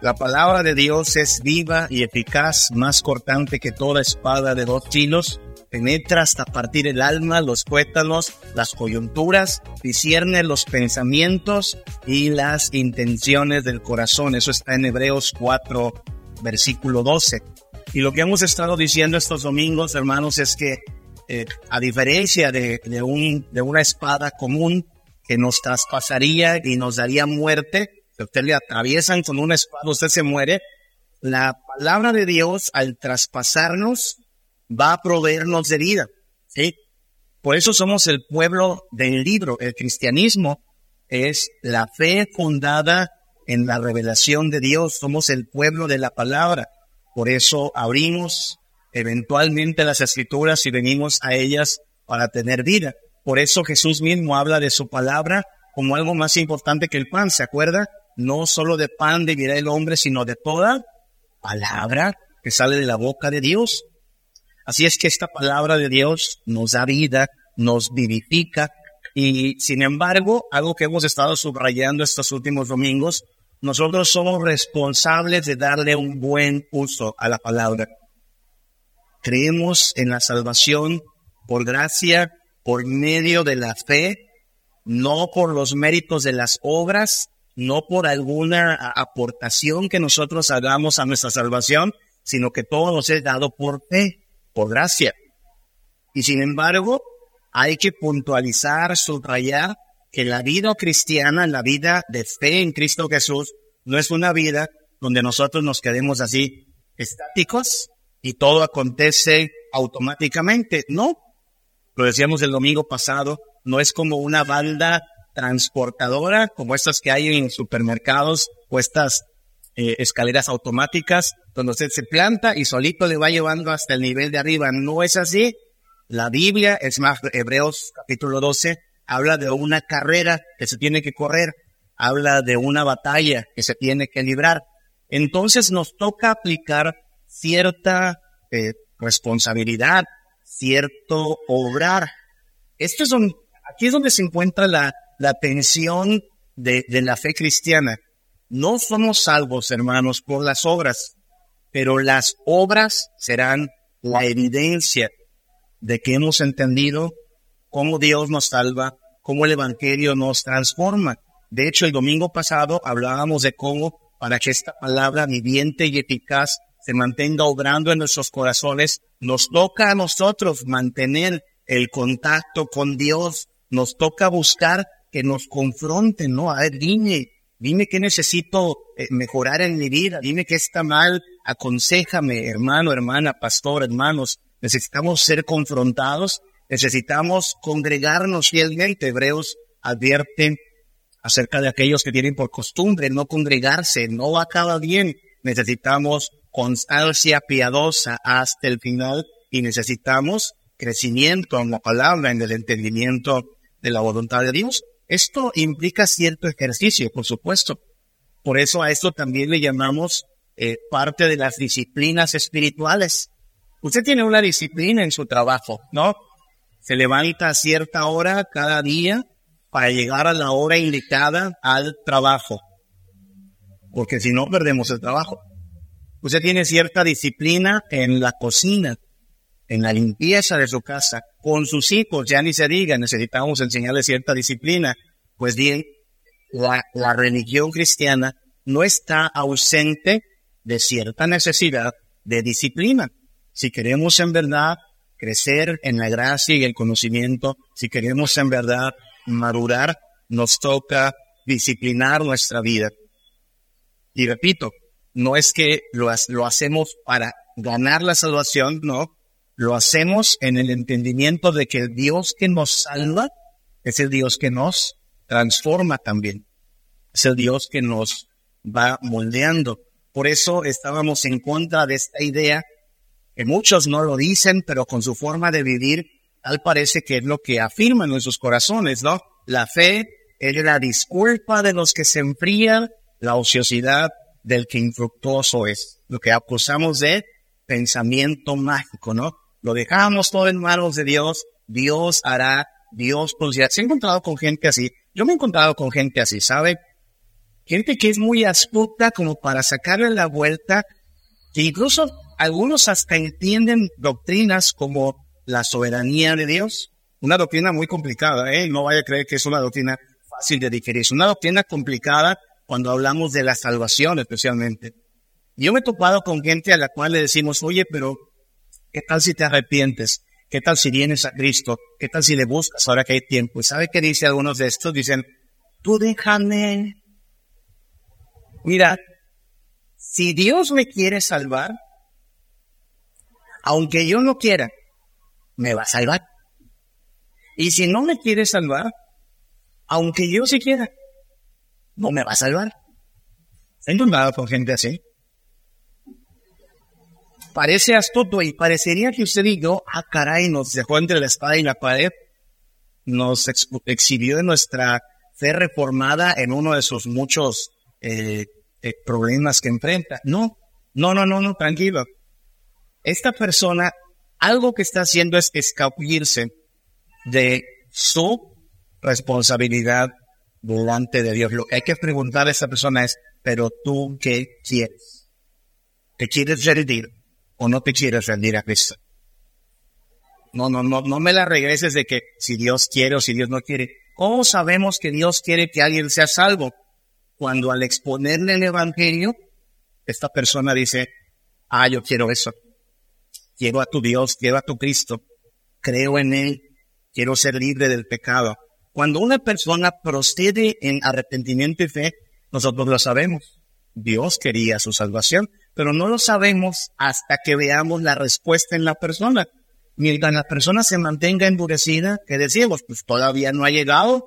La palabra de Dios es viva y eficaz, más cortante que toda espada de dos filos, penetra hasta partir el alma, los tuétanos, las coyunturas, discierne los pensamientos y las intenciones del corazón. Eso está en Hebreos 4, versículo 12. Y lo que hemos estado diciendo estos domingos, hermanos, es que eh, a diferencia de, de, un, de una espada común que nos traspasaría y nos daría muerte, usted le atraviesan con una espada, usted se muere. La palabra de Dios, al traspasarnos, va a proveernos de vida. ¿sí? Por eso somos el pueblo del libro. El cristianismo es la fe fundada en la revelación de Dios. Somos el pueblo de la palabra. Por eso abrimos eventualmente las escrituras y venimos a ellas para tener vida. Por eso Jesús mismo habla de su palabra como algo más importante que el pan. ¿Se acuerda? No solo de pan vivirá el hombre, sino de toda palabra que sale de la boca de Dios. Así es que esta palabra de Dios nos da vida, nos vivifica y sin embargo, algo que hemos estado subrayando estos últimos domingos, nosotros somos responsables de darle un buen uso a la palabra. Creemos en la salvación por gracia, por medio de la fe, no por los méritos de las obras, no por alguna aportación que nosotros hagamos a nuestra salvación, sino que todo nos es dado por fe, por gracia. Y sin embargo, hay que puntualizar, subrayar que la vida cristiana, la vida de fe en Cristo Jesús, no es una vida donde nosotros nos quedemos así estáticos y todo acontece automáticamente. No, lo decíamos el domingo pasado, no es como una banda transportadora, como estas que hay en supermercados o estas eh, escaleras automáticas, donde usted se planta y solito le va llevando hasta el nivel de arriba. No es así. La Biblia, es más, Hebreos capítulo 12, habla de una carrera que se tiene que correr, habla de una batalla que se tiene que librar. Entonces nos toca aplicar cierta eh, responsabilidad, cierto obrar. Esto es aquí es donde se encuentra la, la tensión de, de la fe cristiana. No somos salvos, hermanos, por las obras, pero las obras serán la evidencia de que hemos entendido cómo Dios nos salva, cómo el Evangelio nos transforma. De hecho, el domingo pasado hablábamos de cómo para que esta palabra viviente y eficaz se mantenga obrando en nuestros corazones, nos toca a nosotros mantener el contacto con Dios, nos toca buscar que nos confronten, ¿no? A ver, dime, dime qué necesito eh, mejorar en mi vida, dime qué está mal, aconsejame, hermano, hermana, pastor, hermanos. Necesitamos ser confrontados, necesitamos congregarnos fielmente. Hebreos advierten acerca de aquellos que tienen por costumbre no congregarse, no acaba bien. Necesitamos constancia piadosa hasta el final y necesitamos crecimiento en la palabra, en el entendimiento de la voluntad de Dios. Esto implica cierto ejercicio, por supuesto. Por eso a esto también le llamamos eh, parte de las disciplinas espirituales. Usted tiene una disciplina en su trabajo, ¿no? Se levanta a cierta hora cada día para llegar a la hora indicada al trabajo. Porque si no, perdemos el trabajo. Usted tiene cierta disciplina en la cocina en la limpieza de su casa, con sus hijos, ya ni se diga, necesitamos enseñarle cierta disciplina. Pues bien, la, la religión cristiana no está ausente de cierta necesidad de disciplina. Si queremos en verdad crecer en la gracia y el conocimiento, si queremos en verdad madurar, nos toca disciplinar nuestra vida. Y repito, no es que lo, lo hacemos para ganar la salvación, no, lo hacemos en el entendimiento de que el Dios que nos salva es el Dios que nos transforma también. Es el Dios que nos va moldeando. Por eso estábamos en contra de esta idea, que muchos no lo dicen, pero con su forma de vivir, tal parece que es lo que afirman en sus corazones, ¿no? La fe es la disculpa de los que se enfrían, la ociosidad del que infructuoso es. Lo que acusamos de pensamiento mágico, ¿no? Lo dejamos todo en manos de Dios, Dios hará, Dios producirá. ¿Se ha encontrado con gente así? Yo me he encontrado con gente así, ¿sabe? gente que es muy astuta como para sacarle la vuelta, que incluso algunos hasta entienden doctrinas como la soberanía de Dios, una doctrina muy complicada, ¿eh? no vaya a creer que es una doctrina fácil de digerir, es una doctrina complicada cuando hablamos de la salvación especialmente. Yo me he topado con gente a la cual le decimos, oye, pero ¿qué tal si te arrepientes? ¿Qué tal si vienes a Cristo? ¿Qué tal si le buscas ahora que hay tiempo? ¿Y sabe qué dice algunos de estos? Dicen, tú déjame. Mira, si Dios me quiere salvar, aunque yo no quiera, me va a salvar. Y si no me quiere salvar, aunque yo sí quiera, no me va a salvar. ¿He encontrado con gente así? Parece astuto y parecería que usted y yo, ah caray, nos dejó entre la espada y la pared, nos exhibió de nuestra fe reformada en uno de sus muchos eh, eh, problemas que enfrenta. No, no, no, no, no, tranquilo. Esta persona, algo que está haciendo es escabullirse de su responsabilidad delante de Dios. Lo que hay que preguntar a esa persona es, pero tú qué quieres? ¿Te quieres rendir o no te quieres rendir a Cristo? No, no, no, no me la regreses de que si Dios quiere o si Dios no quiere. ¿Cómo sabemos que Dios quiere que alguien sea salvo? Cuando al exponerle el Evangelio, esta persona dice, ah, yo quiero eso. Quiero a tu Dios, quiero a tu Cristo. Creo en Él. Quiero ser libre del pecado. Cuando una persona procede en arrepentimiento y fe, nosotros lo sabemos. Dios quería su salvación, pero no lo sabemos hasta que veamos la respuesta en la persona. Mientras la persona se mantenga endurecida, ¿qué decimos? Pues todavía no ha llegado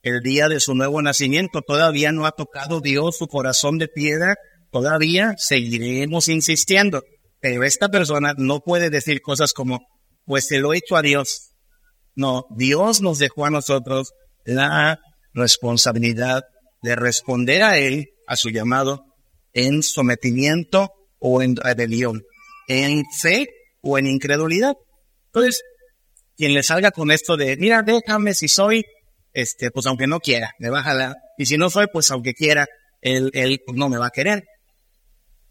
el día de su nuevo nacimiento, todavía no ha tocado Dios su corazón de piedra, todavía seguiremos insistiendo. Pero esta persona no puede decir cosas como, pues se lo he hecho a Dios. No, Dios nos dejó a nosotros la responsabilidad de responder a Él, a su llamado, en sometimiento o en rebelión, en fe o en incredulidad. Entonces, quien le salga con esto de, mira, déjame si soy, este, pues aunque no quiera, me va a jalar. Y si no soy, pues aunque quiera, él, él no me va a querer.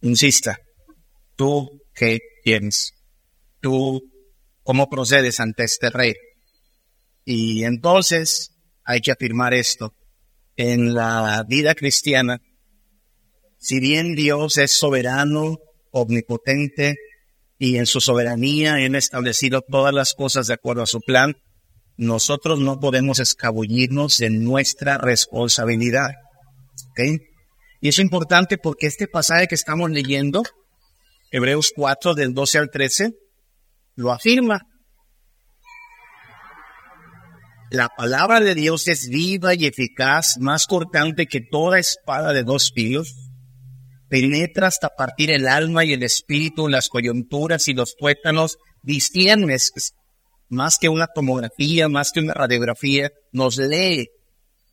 Insista, tú qué tienes, tú cómo procedes ante este rey. Y entonces hay que afirmar esto. En la vida cristiana, si bien Dios es soberano, omnipotente, y en su soberanía han establecido todas las cosas de acuerdo a su plan, nosotros no podemos escabullirnos de nuestra responsabilidad. Y es importante porque este pasaje que estamos leyendo, Hebreos 4 del 12 al 13, lo afirma. La palabra de Dios es viva y eficaz, más cortante que toda espada de dos filos penetra hasta partir el alma y el espíritu, las coyunturas y los tuétanos, disciernes más que una tomografía, más que una radiografía, nos lee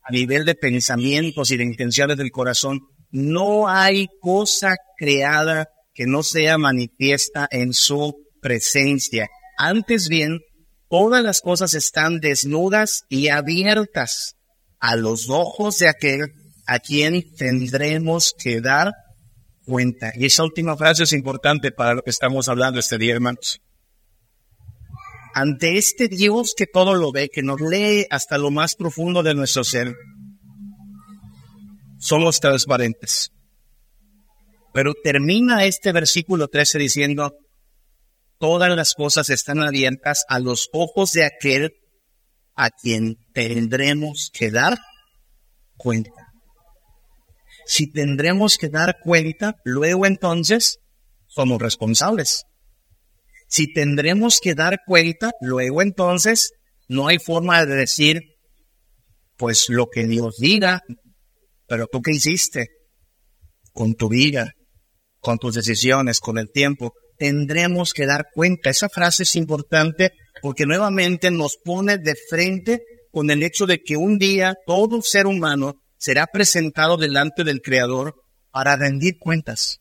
a nivel de pensamientos y de intenciones del corazón. No hay cosa creada que no sea manifiesta en su presencia. Antes bien, todas las cosas están desnudas y abiertas a los ojos de aquel a quien tendremos que dar cuenta. Y esa última frase es importante para lo que estamos hablando este día, hermanos. Ante este Dios que todo lo ve, que nos lee hasta lo más profundo de nuestro ser, somos transparentes. Pero termina este versículo 13 diciendo, todas las cosas están abiertas a los ojos de aquel a quien tendremos que dar cuenta si tendremos que dar cuenta, luego entonces somos responsables. Si tendremos que dar cuenta, luego entonces no hay forma de decir, pues lo que Dios diga, pero tú qué hiciste con tu vida, con tus decisiones, con el tiempo, tendremos que dar cuenta. Esa frase es importante porque nuevamente nos pone de frente con el hecho de que un día todo ser humano será presentado delante del Creador para rendir cuentas.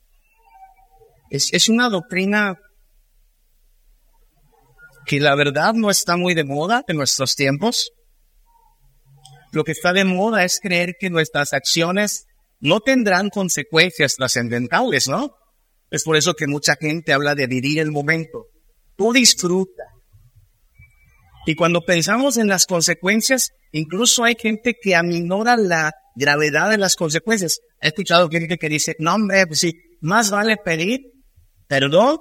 Es, es una doctrina que la verdad no está muy de moda en nuestros tiempos. Lo que está de moda es creer que nuestras acciones no tendrán consecuencias trascendentales, ¿no? Es por eso que mucha gente habla de vivir el momento. Tú disfruta. Y cuando pensamos en las consecuencias, incluso hay gente que aminora la gravedad de las consecuencias. He escuchado gente que dice, no, hombre, pues sí, más vale pedir perdón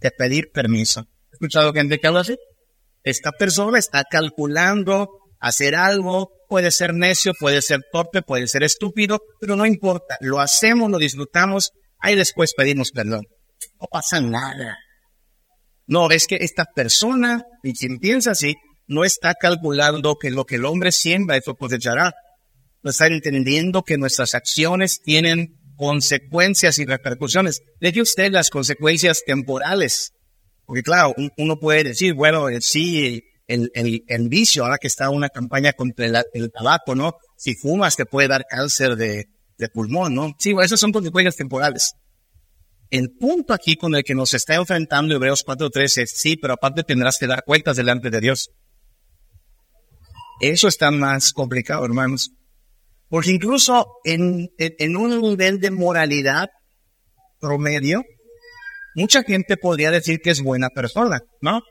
que pedir permiso. He escuchado gente que habla así. Esta persona está calculando hacer algo, puede ser necio, puede ser torpe, puede ser estúpido, pero no importa, lo hacemos, lo disfrutamos, ahí después pedimos perdón. No pasa nada. No, es que esta persona, y quien piensa así, no está calculando que lo que el hombre siembra, eso cosechará. No está entendiendo que nuestras acciones tienen consecuencias y repercusiones. Deje usted las consecuencias temporales. Porque claro, uno puede decir, bueno, eh, sí, el, el, vicio, ahora que está una campaña contra el, tabaco, ¿no? Si fumas te puede dar cáncer de, de pulmón, ¿no? Sí, bueno, esas son consecuencias temporales. El punto aquí con el que nos está enfrentando Hebreos 4.3 es, sí, pero aparte tendrás que dar cuentas delante de Dios. Eso está más complicado, hermanos. Porque incluso en, en, un nivel de moralidad promedio, mucha gente podría decir que es buena persona, ¿no?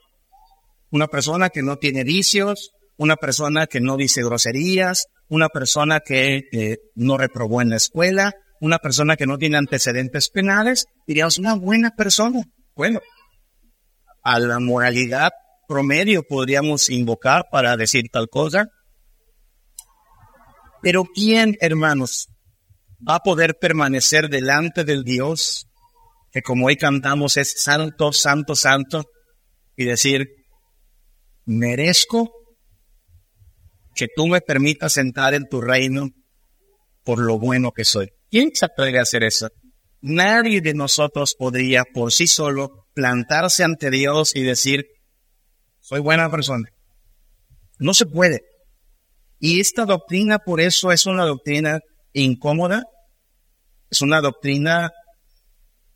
Una persona que no tiene vicios, una persona que no dice groserías, una persona que eh, no reprobó en la escuela, una persona que no tiene antecedentes penales, diríamos una buena persona. Bueno, a la moralidad promedio podríamos invocar para decir tal cosa. Pero ¿quién, hermanos, va a poder permanecer delante del Dios que como hoy cantamos es santo, santo, santo y decir, merezco que tú me permitas entrar en tu reino por lo bueno que soy? ¿Quién se atreve a hacer eso? Nadie de nosotros podría por sí solo plantarse ante Dios y decir, soy buena persona. No se puede. Y esta doctrina por eso es una doctrina incómoda, es una doctrina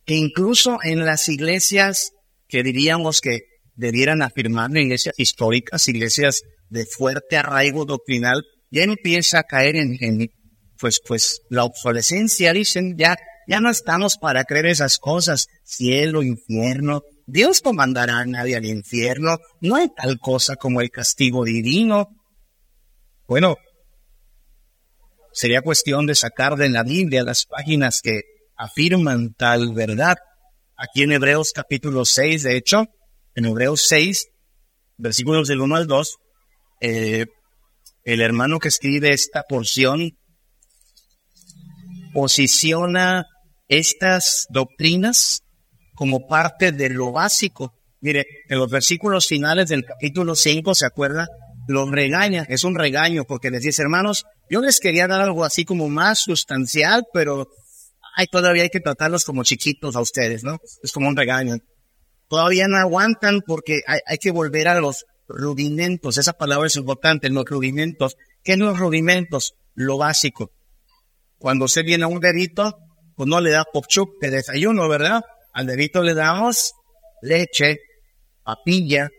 que incluso en las iglesias que diríamos que debieran afirmar, iglesias históricas, iglesias de fuerte arraigo doctrinal, ya empieza a caer en, pues, pues la obsolescencia, dicen, ya, ya no estamos para creer esas cosas, cielo, infierno, Dios no mandará a nadie al infierno, no hay tal cosa como el castigo divino. Bueno, sería cuestión de sacar de la Biblia las páginas que afirman tal verdad. Aquí en Hebreos capítulo 6, de hecho, en Hebreos 6, versículos del 1 al 2, eh, el hermano que escribe esta porción posiciona estas doctrinas como parte de lo básico. Mire, en los versículos finales del capítulo 5, ¿se acuerda? Los regaña, es un regaño, porque les dice, hermanos, yo les quería dar algo así como más sustancial, pero ay, todavía hay que tratarlos como chiquitos a ustedes, ¿no? Es como un regaño. Todavía no aguantan porque hay, hay que volver a los rudimentos. Esa palabra es importante, los rudimentos. ¿Qué son los rudimentos? Lo básico. Cuando se viene a un bebito, pues no le da popchup de desayuno, ¿verdad? Al bebito le damos leche, papilla.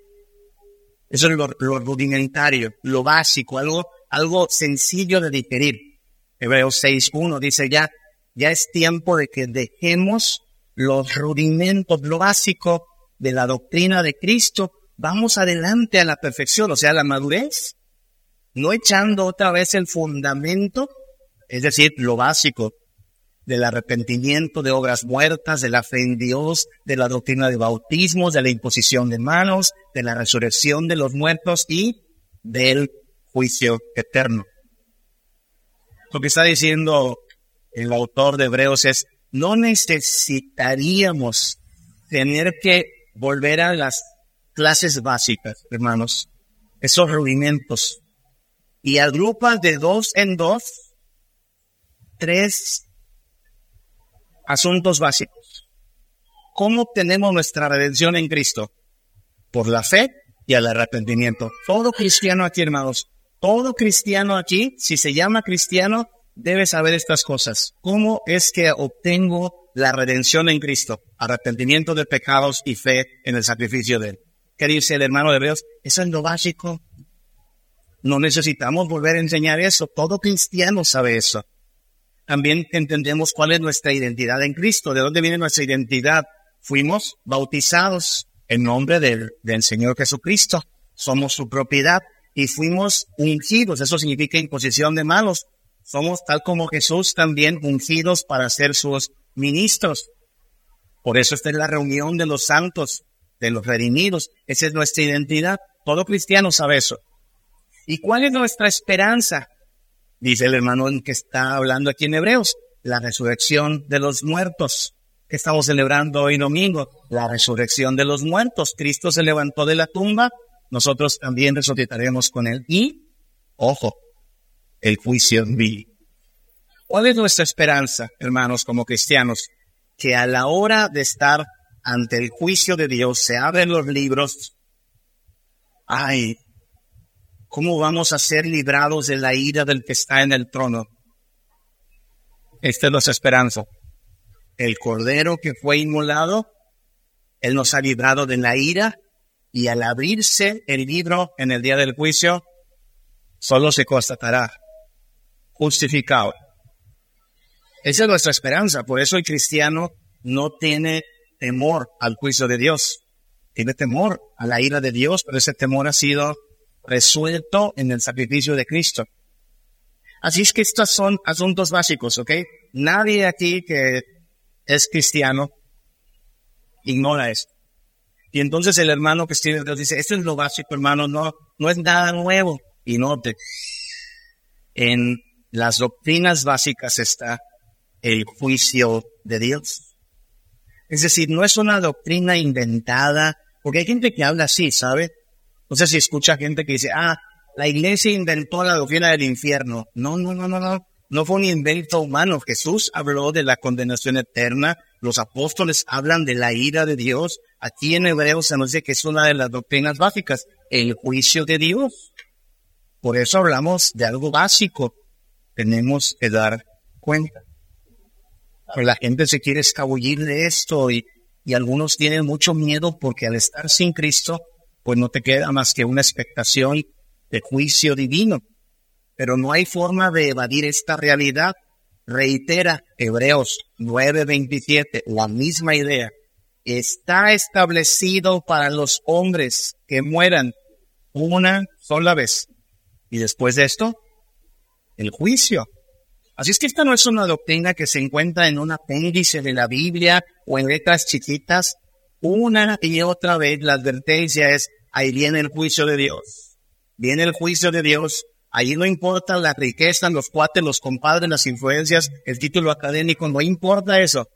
Eso es lo, rudimentario, lo básico, algo, algo sencillo de digerir. Hebreos 6.1 dice ya, ya es tiempo de que dejemos los rudimentos, lo básico de la doctrina de Cristo. Vamos adelante a la perfección, o sea, la madurez. No echando otra vez el fundamento es decir, lo básico del arrepentimiento de obras muertas, de la fe en Dios, de la doctrina de bautismos, de la imposición de manos, de la resurrección de los muertos y del juicio eterno. Lo que está diciendo el autor de Hebreos es, no necesitaríamos tener que volver a las clases básicas, hermanos, esos rudimentos, y agrupa de dos en dos tres asuntos básicos. ¿Cómo obtenemos nuestra redención en Cristo? Por la fe y el arrepentimiento. Todo cristiano aquí, hermanos, todo cristiano aquí, si se llama cristiano, debe saber estas cosas. ¿Cómo es que obtengo la redención en Cristo? Arrepentimiento de pecados y fe en el sacrificio de Él. ¿Qué dice el hermano de Hebreos? Eso es lo básico. No necesitamos volver a enseñar eso. Todo cristiano sabe eso. También entendemos cuál es nuestra identidad en Cristo. ¿De dónde viene nuestra identidad? Fuimos bautizados en nombre del, Señor Jesucristo. Somos su propiedad y fuimos ungidos. Eso significa imposición de manos. Somos tal como Jesús también ungidos para ser sus ministros. Por eso esta es la reunión de los santos, de los redimidos. Esa es nuestra identidad. Todo cristiano sabe eso. ¿Y cuál es nuestra esperanza? Dice el hermano que está hablando aquí en Hebreos, la resurrección de los muertos. que estamos celebrando hoy domingo? La resurrección de los muertos. Cristo se levantó de la tumba, nosotros también resucitaremos con él. Y, ojo, el juicio vi. ¿Cuál es nuestra esperanza, hermanos, como cristianos? Que a la hora de estar ante el juicio de Dios se abren los libros. Ay, ¿cómo vamos a ser librados de la ira del que está en el trono? Esta es nuestra esperanza. El cordero que fue inmolado, Él nos ha librado de la ira y al abrirse el libro en el día del juicio, solo se constatará justificado. Esa es nuestra esperanza. Por eso el cristiano no tiene temor al juicio de Dios. Tiene temor a la ira de Dios, pero ese temor ha sido resuelto en el sacrificio de Cristo. Así es que estos son asuntos básicos, ¿ok? Nadie aquí que es cristiano ignora esto. Y entonces el hermano que Dios dice, esto es lo básico, hermano, no, no es nada nuevo. Y note, en las doctrinas básicas está el juicio de Dios. Es decir, no es una doctrina inventada, porque hay gente que habla así, ¿sabe? No sé si escucha gente que dice, ah, la iglesia inventó la doctrina del infierno. No, no, no, no, no. No fue un invento humano. Jesús habló de la condenación eterna. Los apóstoles hablan de la ira de Dios. Aquí en Hebreos se nos dice que es una de las doctrinas básicas, el juicio de Dios. Por eso hablamos de algo básico. Tenemos que dar cuenta. Pero la gente se quiere escabullir de esto y, y algunos tienen mucho miedo porque al estar sin Cristo, pues no te queda más que una expectación de juicio divino. Pero no hay forma de evadir esta realidad. Reitera Hebreos 9:27, la misma idea. Está establecido para los hombres que mueran una sola vez. Y después de esto, el juicio. Así es que esta no es una doctrina que se encuentra en un apéndice de la Biblia o en letras chiquitas. Una y otra vez la advertencia es, ahí viene el juicio de Dios. Viene el juicio de Dios. Ahí no importa la riqueza, los cuates, los compadres, las influencias, el título académico, no importa eso.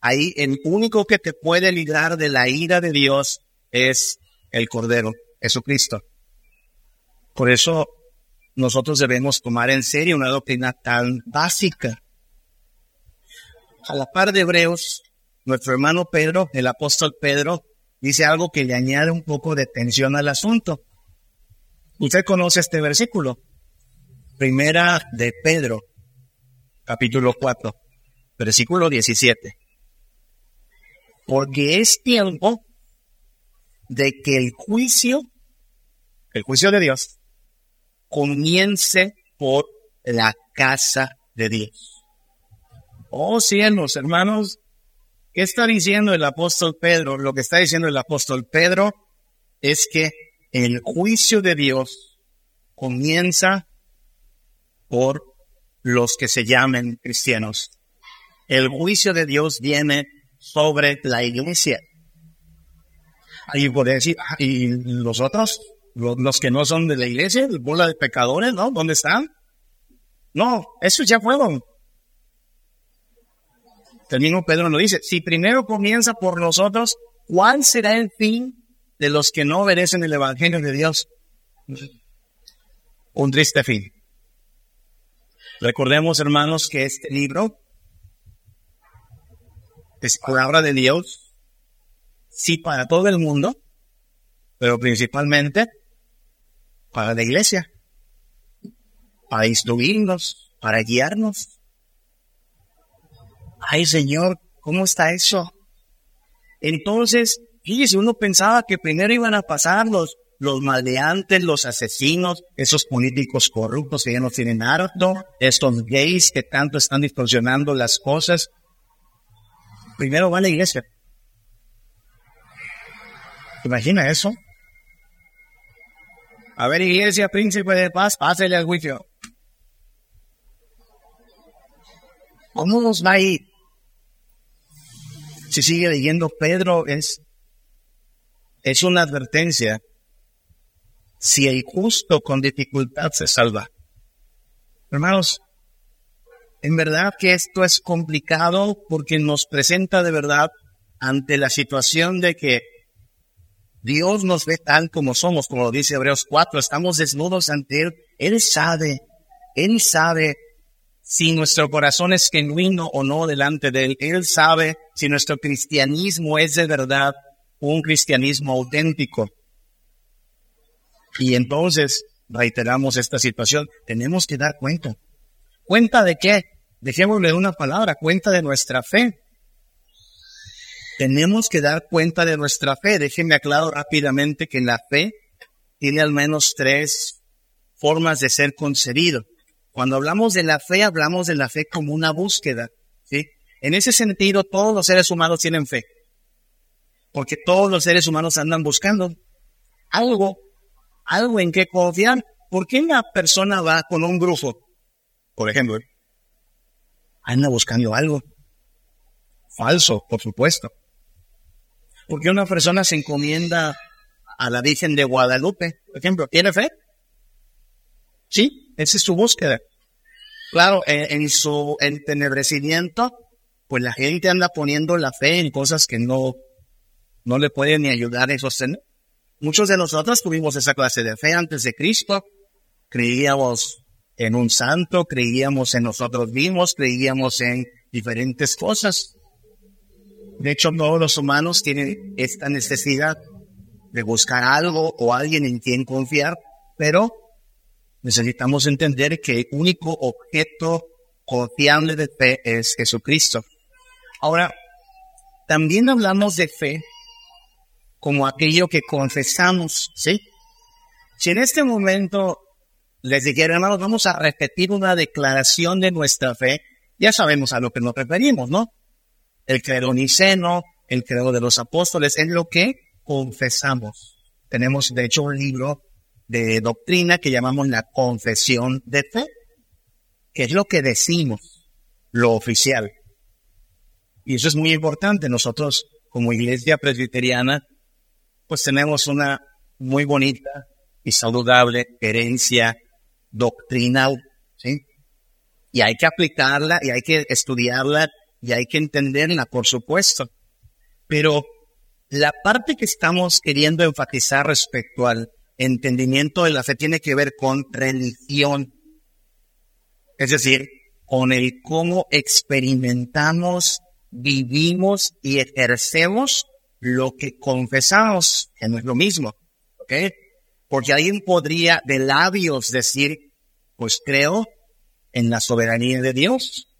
Ahí el único que te puede librar de la ira de Dios es el Cordero, Jesucristo. Por eso nosotros debemos tomar en serio una doctrina tan básica. A la par de Hebreos, nuestro hermano Pedro, el apóstol Pedro, dice algo que le añade un poco de tensión al asunto. Usted conoce este versículo. Primera de Pedro, capítulo 4, versículo 17. Porque es tiempo de que el juicio, el juicio de Dios, comience por la casa de Dios. Oh cielos, hermanos, ¿qué está diciendo el apóstol Pedro? Lo que está diciendo el apóstol Pedro es que el juicio de Dios comienza por los que se llamen cristianos. El juicio de Dios viene sobre la iglesia. Ahí puede decir, ¿y los otros? Los, que no son de la iglesia, bola de pecadores, ¿no? ¿Dónde están? No, esos ya fueron. El mismo Pedro nos dice, si primero comienza por nosotros, ¿cuál será el fin de los que no obedecen el Evangelio de Dios? Un triste fin. Recordemos, hermanos, que este libro es palabra de Dios, sí para todo el mundo, pero principalmente para la iglesia, para instruirnos, para guiarnos. Ay Señor, ¿cómo está eso? Entonces, fíjese, uno pensaba que primero iban a pasar los, los maleantes, los asesinos, esos políticos corruptos que ya no tienen harto, estos gays que tanto están distorsionando las cosas. Primero va la iglesia. ¿Imagina eso? A ver, iglesia, príncipe de paz, pásele al juicio. ¿Cómo nos va a ir? Si sigue leyendo Pedro, es, es una advertencia. Si el justo con dificultad se salva. Hermanos, en verdad que esto es complicado porque nos presenta de verdad ante la situación de que Dios nos ve tal como somos, como lo dice Hebreos 4, estamos desnudos ante Él. Él sabe, Él sabe si nuestro corazón es genuino o no delante de Él. Él sabe si nuestro cristianismo es de verdad un cristianismo auténtico. Y entonces, reiteramos esta situación, tenemos que dar cuenta. ¿Cuenta de qué? Dejémosle una palabra, cuenta de nuestra fe tenemos que dar cuenta de nuestra fe. Déjenme aclarar rápidamente que la fe tiene al menos tres formas de ser concebido. Cuando hablamos de la fe, hablamos de la fe como una búsqueda. ¿sí? En ese sentido, todos los seres humanos tienen fe. Porque todos los seres humanos andan buscando algo, algo en que confiar. ¿Por qué una persona va con un grupo? Por ejemplo, anda buscando algo. Falso, por supuesto. Porque una persona se encomienda a la Virgen de Guadalupe, por ejemplo, ¿tiene fe? Sí, esa es su búsqueda. Claro, en, su entenebrecimiento, pues la gente anda poniendo la fe en cosas que no, no le pueden ni ayudar a sostener. Muchos de nosotros tuvimos esa clase de fe antes de Cristo. Creíamos en un santo, creíamos en nosotros mismos, creíamos en diferentes cosas. De hecho, todos los humanos tienen esta necesidad de buscar algo o alguien en quien confiar, pero necesitamos entender que el único objeto confiable de fe es Jesucristo. Ahora, también hablamos de fe como aquello que confesamos, ¿sí? Si en este momento les dijera, hermanos, vamos a repetir una declaración de nuestra fe, ya sabemos a lo que nos referimos, ¿no? el credo niceno, el credo de los apóstoles, es lo que confesamos. Tenemos, de hecho, un libro de doctrina que llamamos la confesión de fe, que es lo que decimos, lo oficial. Y eso es muy importante. Nosotros, como iglesia presbiteriana, pues tenemos una muy bonita y saludable herencia doctrinal, ¿sí? Y hay que aplicarla y hay que estudiarla y hay que entenderla, por supuesto. Pero la parte que estamos queriendo enfatizar respecto al entendimiento de la fe tiene que ver con religión. Es decir, con el cómo experimentamos, vivimos y ejercemos lo que confesamos, que no es lo mismo. ¿Ok? Porque alguien podría de labios decir, pues creo en la soberanía de Dios,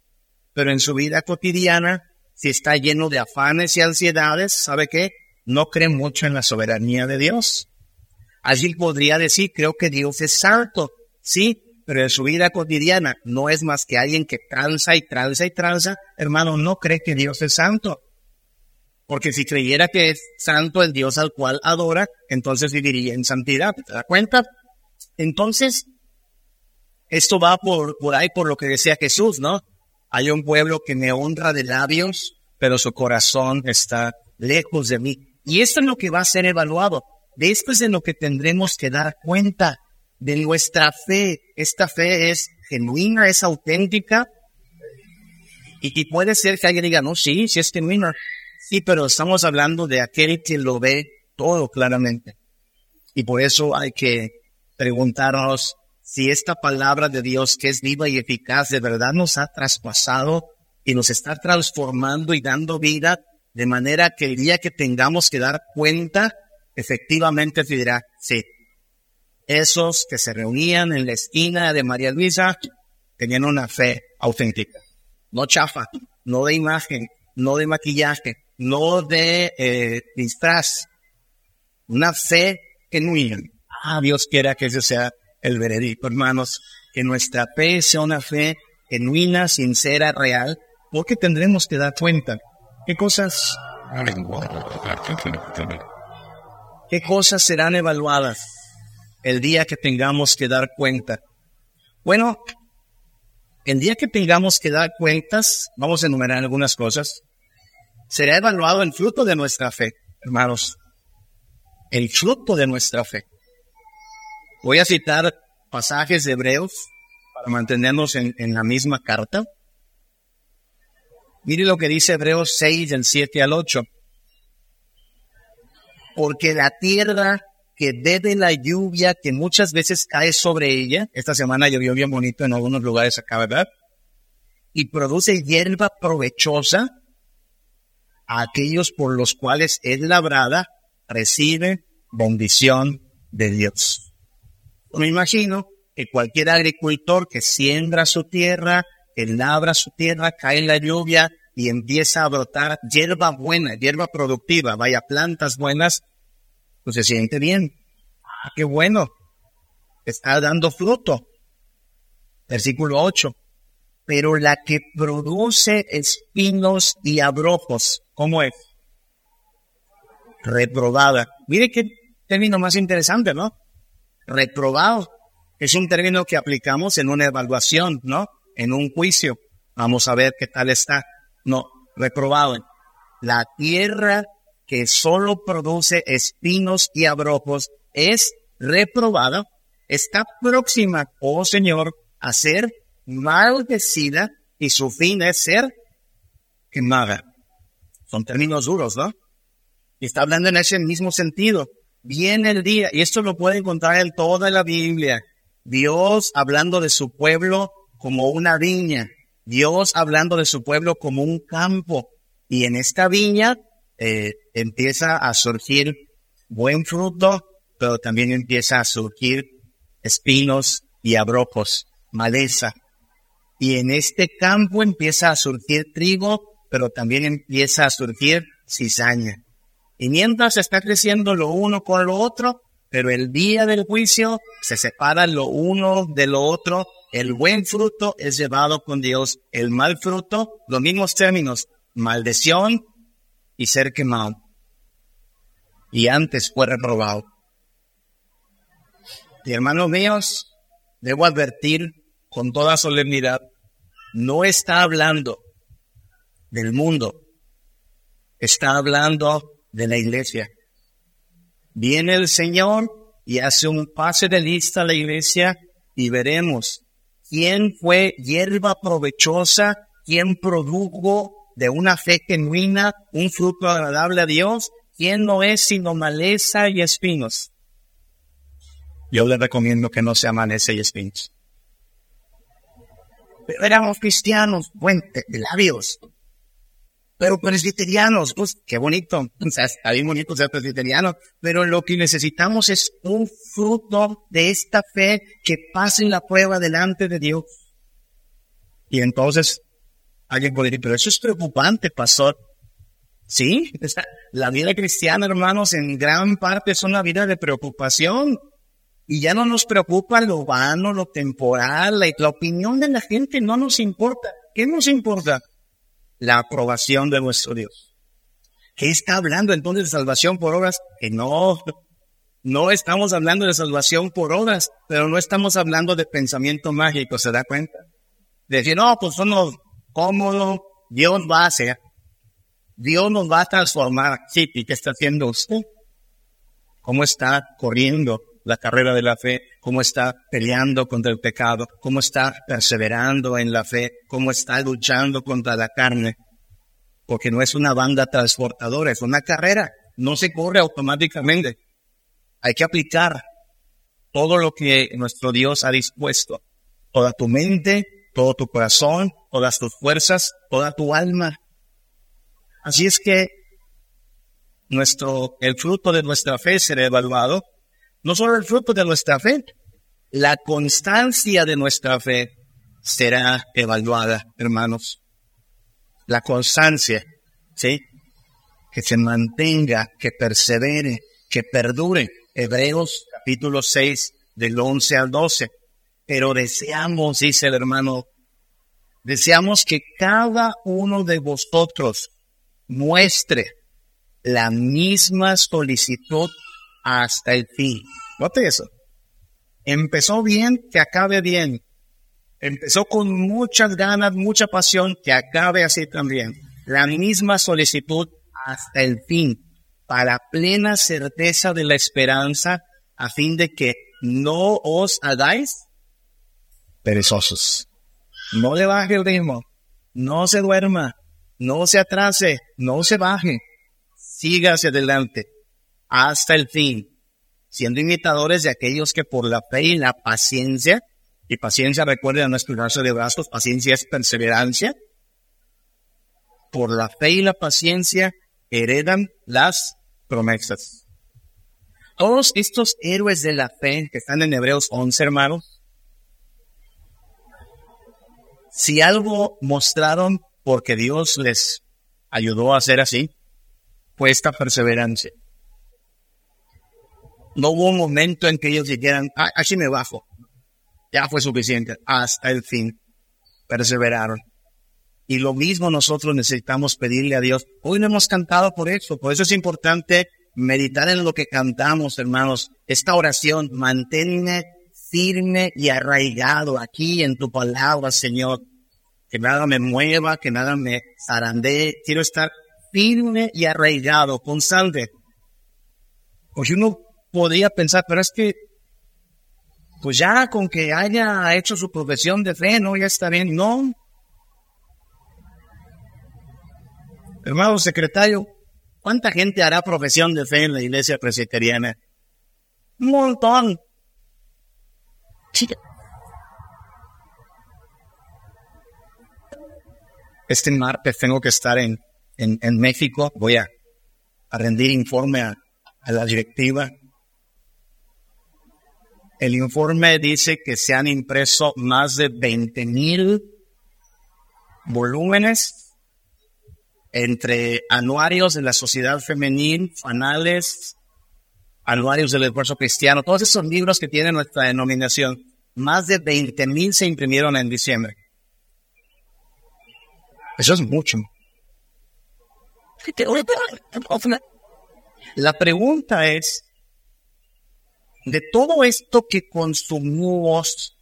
pero en su vida cotidiana, si está lleno de afanes y ansiedades, ¿sabe qué? No cree mucho en la soberanía de Dios. Allí podría decir, creo que Dios es santo, sí, pero en su vida cotidiana no es más que alguien que tranza y tranza y tranza, hermano, no cree que Dios es santo. Porque si creyera que es santo el Dios al cual adora, entonces viviría en santidad. ¿Te das cuenta? Entonces, esto va por, por ahí por lo que decía Jesús, ¿no? Hay un pueblo que me honra de labios, pero su corazón está lejos de mí. Y esto es lo que va a ser evaluado. De esto es de lo que tendremos que dar cuenta de nuestra fe. Esta fe es genuina, es auténtica. Y, puede ser que alguien diga, no, sí, sí es genuina. Sí, pero estamos hablando de aquel que lo ve todo claramente. Y por eso hay que preguntarnos si esta palabra de Dios que es viva y eficaz de verdad nos ha traspasado y nos está transformando y dando vida de manera que el día que tengamos que dar cuenta, efectivamente se dirá, sí, esos que se reunían en la esquina de María Luisa tenían una fe auténtica, no chafa, no de imagen, no de maquillaje, no de eh, disfraz, una fe genuina. Ah, Dios quiera que ese sea el veredicto, hermanos, que nuestra fe sea una fe genuina, sincera, real, porque tendremos que dar cuenta. ¿Qué cosas? ¿Qué cosas serán evaluadas el día que tengamos que dar cuenta? Bueno, el día que tengamos que dar cuentas, vamos a enumerar algunas cosas, será evaluado el fruto de nuestra fe, hermanos. El fruto de nuestra fe. Voy a citar pasajes de Hebreos para mantenernos en, la misma carta. Mire lo que dice Hebreos 6, del 7 al 8. Porque la tierra que bebe la lluvia que muchas veces cae sobre ella, esta semana llovió bien bonito en algunos lugares acá, ¿verdad? Y produce hierba provechosa a aquellos por los cuales es labrada, recibe bendición de Dios. Me imagino que cualquier agricultor que siembra su tierra, que labra su tierra, cae en la lluvia y empieza a brotar hierba buena, hierba productiva, vaya plantas buenas, pues se siente bien. Ah, qué bueno. Está dando fruto. Versículo 8. Pero la que produce espinos y abrojos, ¿cómo es? Reprobada. Mire qué término más interesante, ¿no? Reprobado es un término que aplicamos en una evaluación, ¿no? En un juicio. Vamos a ver qué tal está. No, reprobado. La tierra que solo produce espinos y abrojos es reprobada, está próxima, oh Señor, a ser maldecida y su fin es ser quemada. Son términos duros, ¿no? Y está hablando en ese mismo sentido. Viene el día, y esto lo puede encontrar en toda la Biblia, Dios hablando de su pueblo como una viña, Dios hablando de su pueblo como un campo. Y en esta viña eh, empieza a surgir buen fruto, pero también empieza a surgir espinos y abrojos, maleza. Y en este campo empieza a surgir trigo, pero también empieza a surgir cizaña. Y mientras está creciendo lo uno con lo otro, pero el día del juicio se separa lo uno de lo otro. El buen fruto es llevado con Dios. El mal fruto, los mismos términos, maldición y ser quemado. Y antes fue reprobado. Y hermanos míos, debo advertir con toda solemnidad, no está hablando del mundo, está hablando de la iglesia. Viene el Señor y hace un pase de lista a la iglesia y veremos quién fue hierba provechosa, quién produjo de una fe genuina un fruto agradable a Dios, quién no es sino maleza y espinos. Yo le recomiendo que no sea maleza y espinos. Pero éramos cristianos, fuente de labios, pero presbiterianos, pues qué bonito, o sea, está bien bonito ser presbiteriano, pero lo que necesitamos es un fruto de esta fe que pase la prueba delante de Dios. Y entonces alguien puede decir, pero eso es preocupante, pastor. Sí, la vida cristiana, hermanos, en gran parte es una vida de preocupación. Y ya no nos preocupa lo vano, lo temporal, la, la opinión de la gente no nos importa. ¿Qué nos importa? La aprobación de nuestro Dios. ¿Qué está hablando entonces de salvación por obras? Que no, no estamos hablando de salvación por obras, pero no estamos hablando de pensamiento mágico, ¿se da cuenta? De decir, no, pues somos cómodos, Dios va a hacer, Dios nos va a transformar. Sí, ¿y qué está haciendo usted? ¿Cómo está corriendo la carrera de la fe, cómo está peleando contra el pecado, cómo está perseverando en la fe, cómo está luchando contra la carne. Porque no es una banda transportadora, es una carrera, no se corre automáticamente. Hay que aplicar todo lo que nuestro Dios ha dispuesto, toda tu mente, todo tu corazón, todas tus fuerzas, toda tu alma. Así es que nuestro, el fruto de nuestra fe será evaluado no solo el fruto de nuestra fe, la constancia de nuestra fe será evaluada, hermanos. La constancia, ¿sí? Que se mantenga, que persevere, que perdure. Hebreos capítulo 6 del 11 al 12. Pero deseamos, dice el hermano, deseamos que cada uno de vosotros muestre la misma solicitud hasta el fin. Note eso. Empezó bien, que acabe bien. Empezó con muchas ganas, mucha pasión, que acabe así también. La misma solicitud hasta el fin, para plena certeza de la esperanza, a fin de que no os hagáis perezosos. No le baje el ritmo, no se duerma, no se atrase, no se baje, siga hacia adelante hasta el fin, siendo imitadores de aquellos que por la fe y la paciencia, y paciencia recuerden nuestro brazo de brazos, paciencia es perseverancia, por la fe y la paciencia heredan las promesas. Todos estos héroes de la fe que están en Hebreos 11, hermanos, si algo mostraron porque Dios les ayudó a hacer así, fue esta perseverancia. No hubo un momento en que ellos dijeran, ah, así me bajo. Ya fue suficiente. Hasta el fin. Perseveraron. Y lo mismo nosotros necesitamos pedirle a Dios. Hoy no hemos cantado por eso. Por eso es importante meditar en lo que cantamos, hermanos. Esta oración, manténme firme y arraigado aquí en tu palabra, Señor. Que nada me mueva, que nada me zarandee. Quiero estar firme y arraigado, constante. Pues uno podría pensar, pero es que, pues ya con que haya hecho su profesión de fe, no, ya está bien. No. Hermano secretario, ¿cuánta gente hará profesión de fe en la iglesia presbiteriana? Un montón. Este martes tengo que estar en, en, México. Voy a, rendir informe a la directiva el informe dice que se han impreso más de 20 mil volúmenes entre anuarios de la sociedad femenil, fanales, anuarios del esfuerzo cristiano, todos esos libros que tiene nuestra denominación. Más de 20 mil se imprimieron en diciembre. Eso es mucho. La pregunta es, de todo esto que consumimos,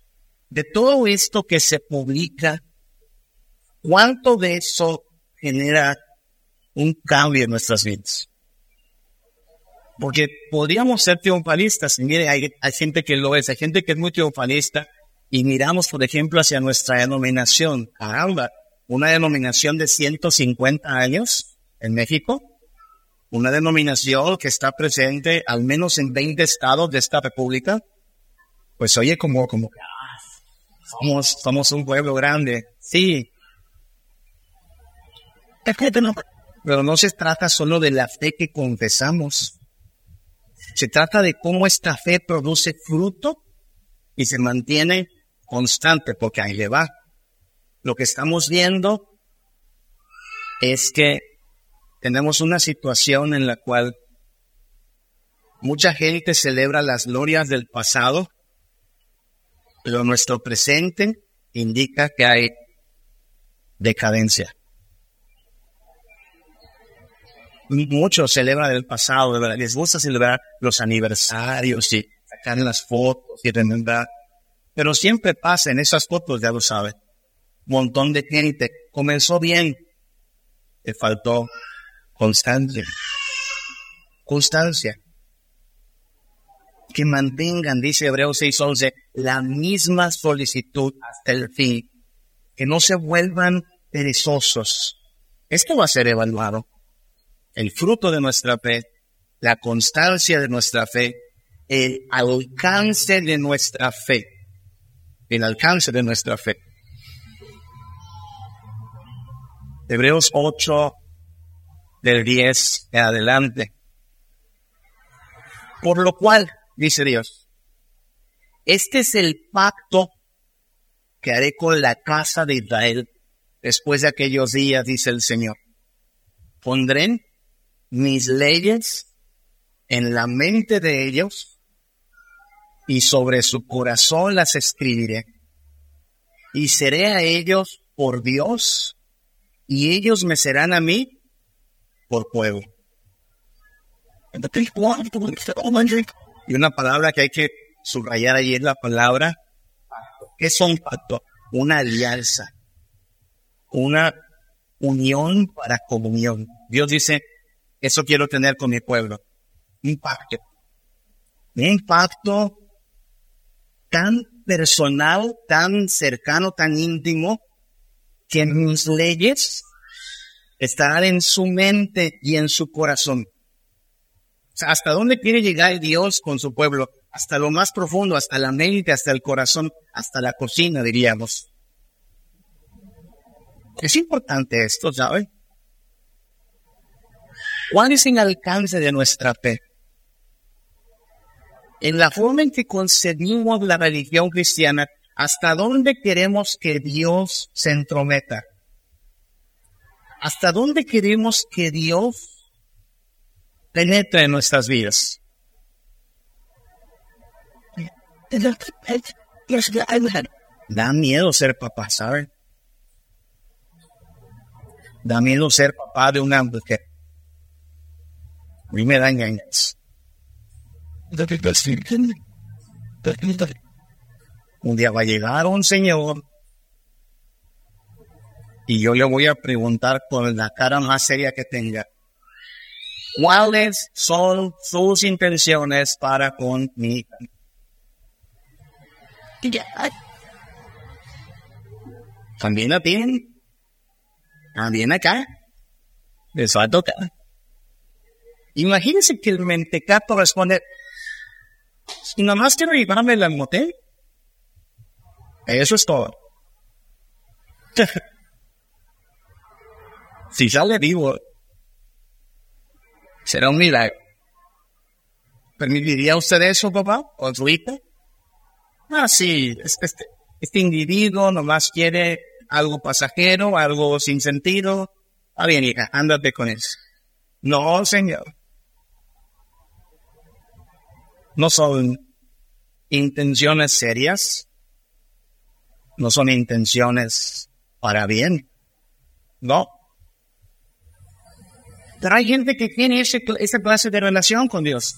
de todo esto que se publica, ¿cuánto de eso genera un cambio en nuestras vidas? Porque podríamos ser triunfalistas, y mire, hay, gente que lo es, hay gente que es muy triunfalista, y miramos, por ejemplo, hacia nuestra denominación. Caramba, una denominación de 150 años en México, una denominación que está presente al menos en 20 estados de esta república, pues oye como, como, somos, somos un pueblo grande, sí. Pero no se trata solo de la fe que confesamos. Se trata de cómo esta fe produce fruto y se mantiene constante, porque ahí le va. Lo que estamos viendo es que tenemos una situación en la cual mucha gente celebra las glorias del pasado, pero nuestro presente indica que hay decadencia. Muchos celebran el pasado. Les gusta celebrar los aniversarios y sacar las fotos y remembrar. Pero siempre pasa en esas fotos, ya lo saben. Montón de gente comenzó bien, le faltó constancia. Constancia. Que mantengan, dice Hebreos 6:11, la misma solicitud hasta el fin. Que no se vuelvan perezosos. Esto va a ser evaluado. El fruto de nuestra fe, la constancia de nuestra fe, el alcance de nuestra fe. El alcance de nuestra fe. Hebreos 8, del 10 en adelante. Por lo cual, dice Dios, este es el pacto que haré con la casa de Israel después de aquellos días, dice el Señor. Pondré mis leyes en la mente de ellos y sobre su corazón las escribiré. Y seré a ellos por Dios y ellos me serán a mí por pueblo. Y una palabra que hay que subrayar ahí es la palabra, ¿qué es un pacto? Una alianza, una unión para comunión. Dios dice, eso quiero tener con mi pueblo. Un pacto. Un pacto tan personal, tan cercano, tan íntimo, que mis leyes estarán en su mente y en su corazón. O sea, ¿hasta dónde quiere llegar Dios con su pueblo? Hasta lo más profundo, hasta la mente, hasta el corazón, hasta la cocina, diríamos. Es importante esto, ¿sabe? ¿Cuál es el alcance de nuestra fe? En la forma en que concebimos la religión cristiana, ¿hasta dónde queremos que Dios se entrometa? ¿Hasta dónde queremos que Dios penetre en nuestras vidas? Da miedo ser papá, ¿sabe? Da miedo ser papá de una mujer. A mí me dan ganas. Un día va a llegar un señor y yo le voy a preguntar con la cara más seria que tenga, ¿cuáles son sus intenciones para con mi hija? También a ti, también acá, les va a tocar. Imagínense que el mentecato responde, si nada más quiero llevarme al motel, eso es todo. si sale vivo, será un milagro. ¿Permitiría usted eso, papá? ¿O su? Ah, sí, este, este individuo nomás quiere algo pasajero, algo sin sentido. Ah, bien, hija, ándate con eso. No, señor. No son intenciones serias. No son intenciones para bien. No. Pero hay gente que tiene ese, esa clase de relación con Dios.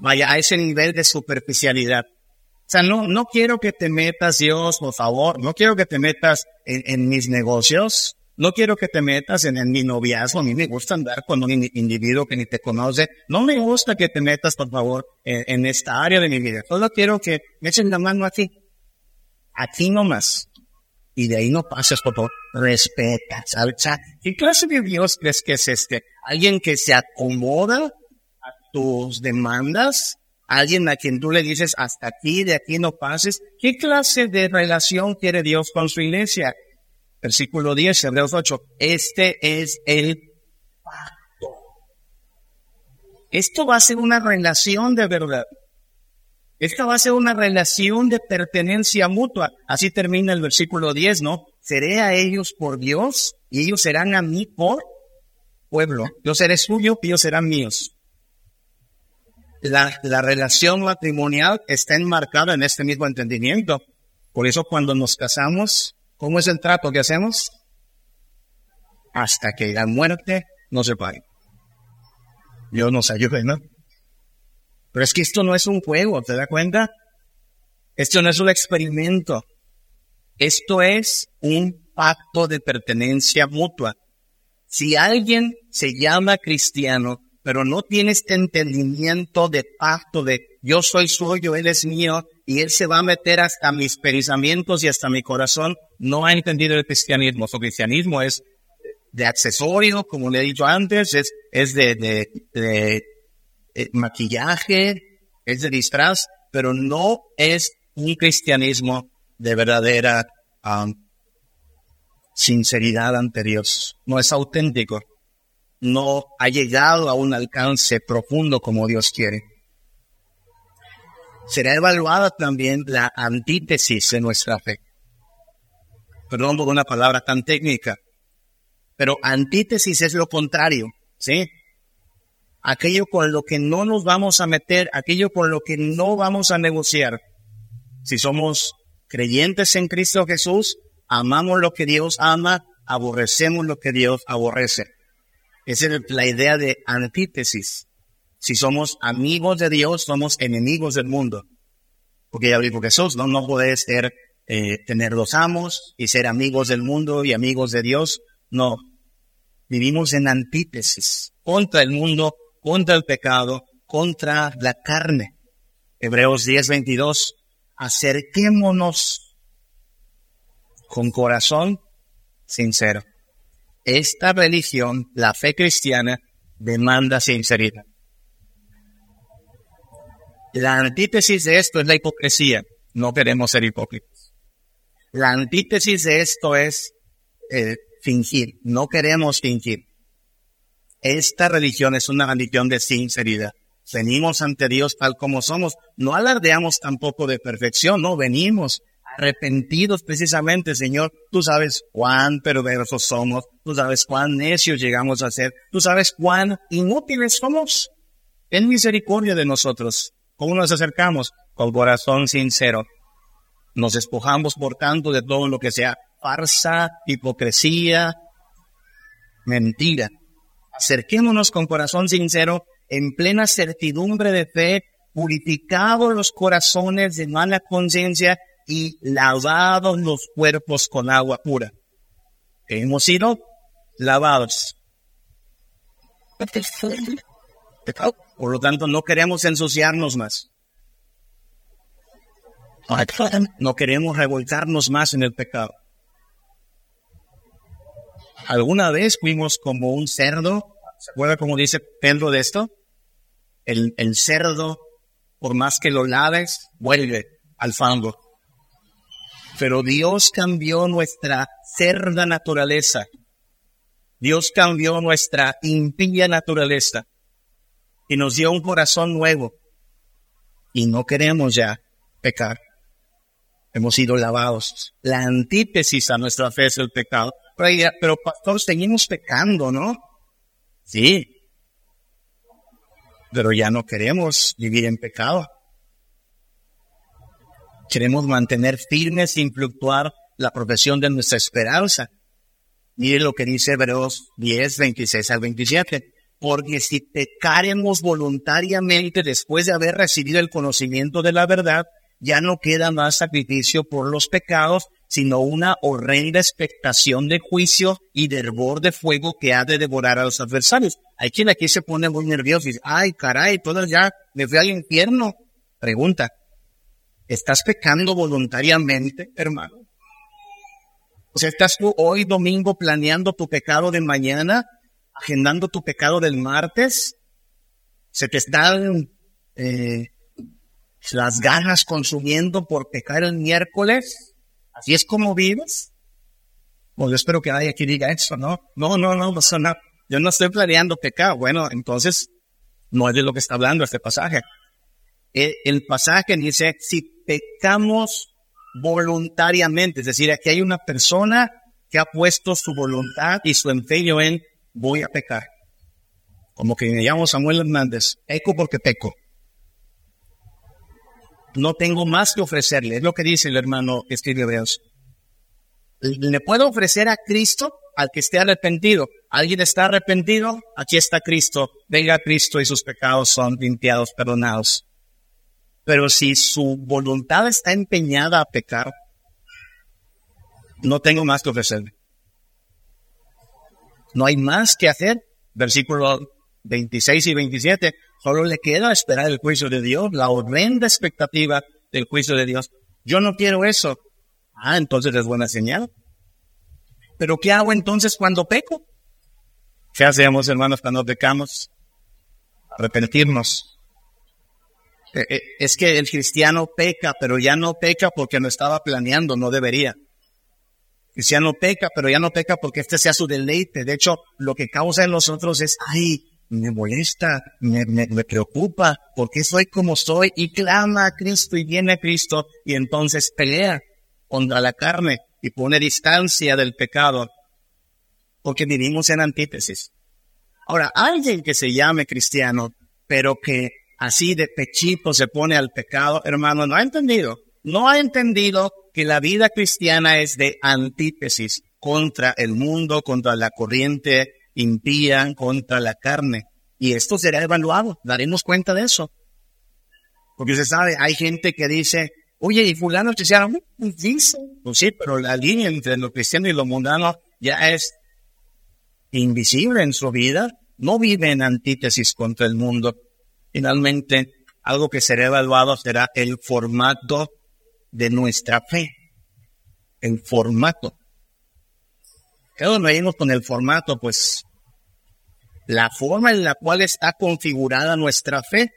Vaya, a ese nivel de superficialidad. O sea, no, no quiero que te metas, Dios, por favor, no quiero que te metas en, mis negocios, no quiero que te metas en, mi noviazgo, a mí me gusta andar con un individuo que ni te conoce, no me gusta que te metas, por favor, en, esta área de mi vida, solo quiero que me echen la mano a ti, a ti y de ahí no pases, por favor, respeta, ¿sabes? ¿Qué clase de Dios crees que es este? ¿Alguien que se acomoda a tus demandas? alguien a quien tú le dices, hasta aquí, de aquí no pases. ¿Qué clase de relación quiere Dios con su iglesia? Versículo 10, Hebreos 8. Este es el pacto. Esto va a ser una relación de verdad. Esta va a ser una relación de pertenencia mutua. Así termina el versículo 10, ¿no? Seré a ellos por Dios y ellos serán a mí por pueblo. Yo seré suyo y ellos serán míos la, la relación matrimonial está enmarcada en este mismo entendimiento. Por eso cuando nos casamos, ¿cómo es el trato que hacemos? Hasta que la muerte nos separe. Dios nos ayude, ¿no? Pero es que esto no es un juego, ¿te das cuenta? Esto no es un experimento. Esto es un pacto de pertenencia mutua. Si alguien se llama cristiano, pero no tiene este entendimiento de pacto de yo soy suyo, él es mío, y él se va a meter hasta mis pensamientos y hasta mi corazón, no ha entendido el cristianismo. Su cristianismo es de accesorio, como le he dicho antes, es, es de, de, de, eh, maquillaje, es de disfraz, pero no es un cristianismo de verdadera um, sinceridad ante Dios. No es auténtico no ha llegado a un alcance profundo como Dios quiere. Será evaluada también la antítesis de nuestra fe. Perdón por una palabra tan técnica, pero antítesis es lo contrario, ¿sí? Aquello con lo que no nos vamos a meter, aquello con lo que no vamos a negociar. Si somos creyentes en Cristo Jesús, amamos lo que Dios ama, aborrecemos lo que Dios aborrece. Esa es la idea de antítesis. Si somos amigos de Dios, somos enemigos del mundo. Porque ya dijo Jesús, no, no puedes ser, eh, tener dos amos y ser amigos del mundo y amigos de Dios. No. Vivimos en antítesis contra el mundo, contra el pecado, contra la carne. Hebreos 10, 22. Acerquémonos con corazón sincero. Esta religión, la fe cristiana, demanda sinceridad. La antítesis de esto es la hipocresía. No queremos ser hipócritas. La antítesis de esto es eh, fingir. No queremos fingir. Esta religión es una religión de sinceridad. Venimos ante Dios tal como somos. No alardeamos tampoco de perfección, no venimos arrepentidos precisamente, Señor. Tú sabes cuán perversos somos, tú sabes cuán necios llegamos a ser, tú sabes cuán inútiles somos. En misericordia de nosotros. ¿Cómo nos acercamos? Con corazón sincero. Nos despojamos, por tanto, de todo lo que sea farsa, hipocresía, mentira. Acerquémonos con corazón sincero, en plena certidumbre de fe, purificados los corazones de mala conciencia y lavados los cuerpos con agua pura. hemos sido lavados. Por lo tanto, no queremos ensuciarnos más. No queremos revoltarnos más en el pecado. ¿Alguna vez fuimos como un cerdo? ¿Se acuerda cómo dice Pedro de esto? El, el cerdo, por más que lo laves, vuelve al fango. Pero Dios cambió nuestra cerda naturaleza. Dios cambió nuestra impía naturaleza y nos dio un corazón nuevo. Y no queremos ya pecar. Hemos sido lavados. La antítesis a nuestra fe es el pecado. Pero, pero pastor, seguimos pecando, ¿no? Sí. Pero ya no queremos vivir en pecado. Queremos mantener firme sin fluctuar la profesión de nuestra esperanza. Mire lo que dice Hebreos 10, 26 al 27 porque si pecaremos voluntariamente después de haber recibido el conocimiento de la verdad, ya no queda más sacrificio por los pecados, sino una horrenda expectación de juicio y de hervor de fuego que ha de devorar a los adversarios. Hay quien aquí se pone muy nervioso y dice, ay, caray, todo ya me fui al infierno. Pregunta, ¿estás pecando voluntariamente, hermano? O sea, ¿estás tú hoy domingo planeando tu pecado de mañana agendando tu pecado del martes, se te están eh, las ganas consumiendo por pecar el miércoles, así es como vives. Pues yo espero que nadie aquí diga eso, ¿no? No, no, no, no, yo no estoy planeando pecar. Bueno, entonces no es de lo que está hablando este pasaje. El, el pasaje dice, si pecamos voluntariamente, es decir, aquí hay una persona que ha puesto su voluntad y su empeño en voy a pecar. Como que me llamo Samuel Hernández, peco porque peco. No tengo más que ofrecerle, es lo que dice el hermano que escribe Hebreos. Le puedo ofrecer a Cristo al que esté arrepentido. ¿Alguien está arrepentido? Aquí está Cristo. Venga Cristo y sus pecados son limpiados, perdonados. Pero si su voluntad está empeñada a pecar, no tengo más que ofrecerle. No hay más que hacer. Versículos 26 y 27. Solo le queda esperar el juicio de Dios, la horrenda expectativa del juicio de Dios. Yo no quiero eso. Ah, entonces es buena señal. Pero ¿qué hago entonces cuando peco? ¿Qué hacemos, hermanos, cuando pecamos? Arrepentirnos. Eh, eh, es que el cristiano peca, pero ya no peca porque no estaba planeando, no debería cristiano peca, pero ya no peca porque este sea su deleite. De hecho, lo que causa en nosotros es, ay, me molesta, me, me, preocupa, porque soy como soy, y clama a Cristo y viene a Cristo, y entonces pelea contra la carne y pone distancia del pecado, porque vivimos en antítesis. Ahora, alguien que se llame cristiano, pero que así de pechito se pone al pecado, hermano, no ha entendido. No ha entendido que la vida cristiana es de antítesis contra el mundo, contra la corriente impía, contra la carne. Y esto será evaluado, daremos cuenta de eso. Porque se sabe, hay gente que dice, oye, y fulano cristiano, dice, pues sí, pero la línea entre lo cristiano y lo mundano ya es invisible en su vida, no vive en antítesis contra el mundo. Finalmente, algo que será evaluado será el formato de nuestra fe. El formato. ¿Qué nos con el formato? Pues la forma en la cual está configurada nuestra fe.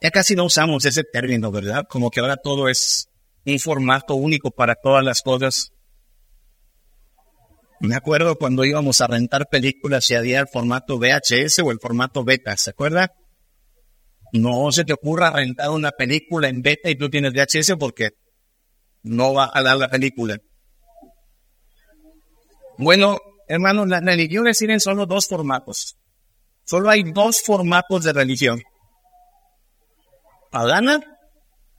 Ya casi no usamos ese término, ¿verdad? Como que ahora todo es un formato único para todas las cosas. Me acuerdo cuando íbamos a rentar películas y había el formato VHS o el formato beta, ¿se acuerda? No se te ocurra rentar una película en beta y tú tienes VHS porque no va a dar la película. Bueno, hermanos, las religiones tienen solo dos formatos. Solo hay dos formatos de religión. Pagana,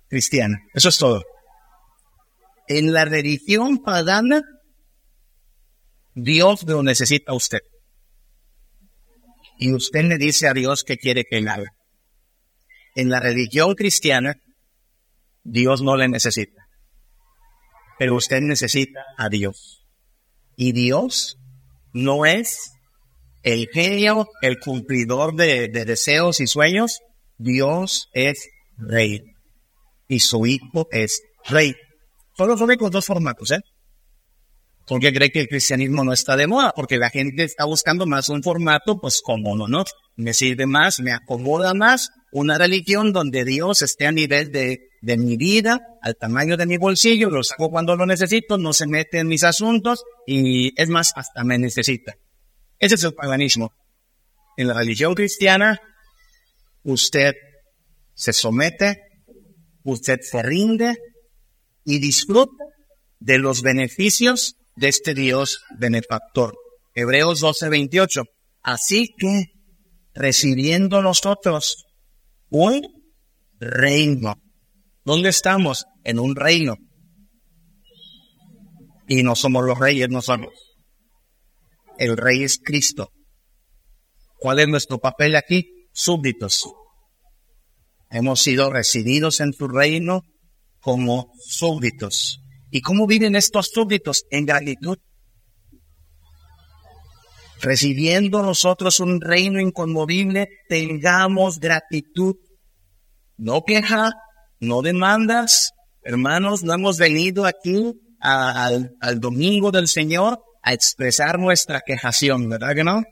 cristiana. Eso es todo. En la religión pagana Dios lo necesita a usted. Y usted le dice a Dios que quiere que él haga. En la religión cristiana, Dios no le necesita. Pero usted necesita a Dios. Y Dios no es el genio, el cumplidor de, de deseos y sueños. Dios es rey. Y su hijo es rey. Son con dos formatos, ¿eh? ¿Por qué cree que el cristianismo no está de moda? Porque la gente está buscando más un formato, pues como no, ¿no? Me sirve más, me acomoda más una religión donde Dios esté a nivel de, de mi vida, al tamaño de mi bolsillo, lo saco cuando lo necesito, no se mete en mis asuntos y es más, hasta me necesita. Ese es el paganismo. En la religión cristiana, usted se somete, usted se rinde y disfruta de los beneficios de este Dios benefactor. Hebreos 12, 28. Así que, recibiendo nosotros un reino. ¿Dónde estamos? En un reino. Y no somos los reyes nosotros. El rey es Cristo. ¿Cuál es nuestro papel aquí? Súbditos. Hemos sido recibidos en su reino como súbditos. ¿Y cómo viven estos súbditos? En gratitud. Recibiendo nosotros un reino inconmovible, tengamos gratitud. No queja, no demandas. Hermanos, no hemos venido aquí al, domingo del Señor a expresar nuestra quejación, ¿verdad que no?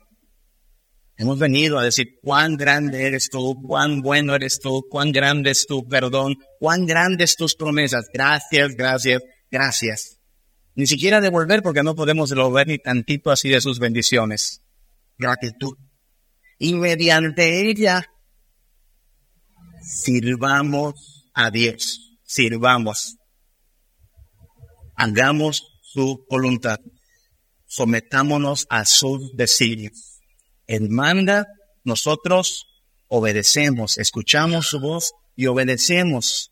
Hemos venido a decir cuán grande eres tú, cuán bueno eres tú, cuán grande es tu perdón, cuán grandes tus promesas. Gracias, gracias, gracias. Ni siquiera devolver porque no podemos devolver ni tantito así de sus bendiciones. Gratitud. Y mediante ella sirvamos a Dios. Sirvamos. Hagamos su voluntad. Sometámonos a sus designios. Él manda, nosotros obedecemos, escuchamos su voz y obedecemos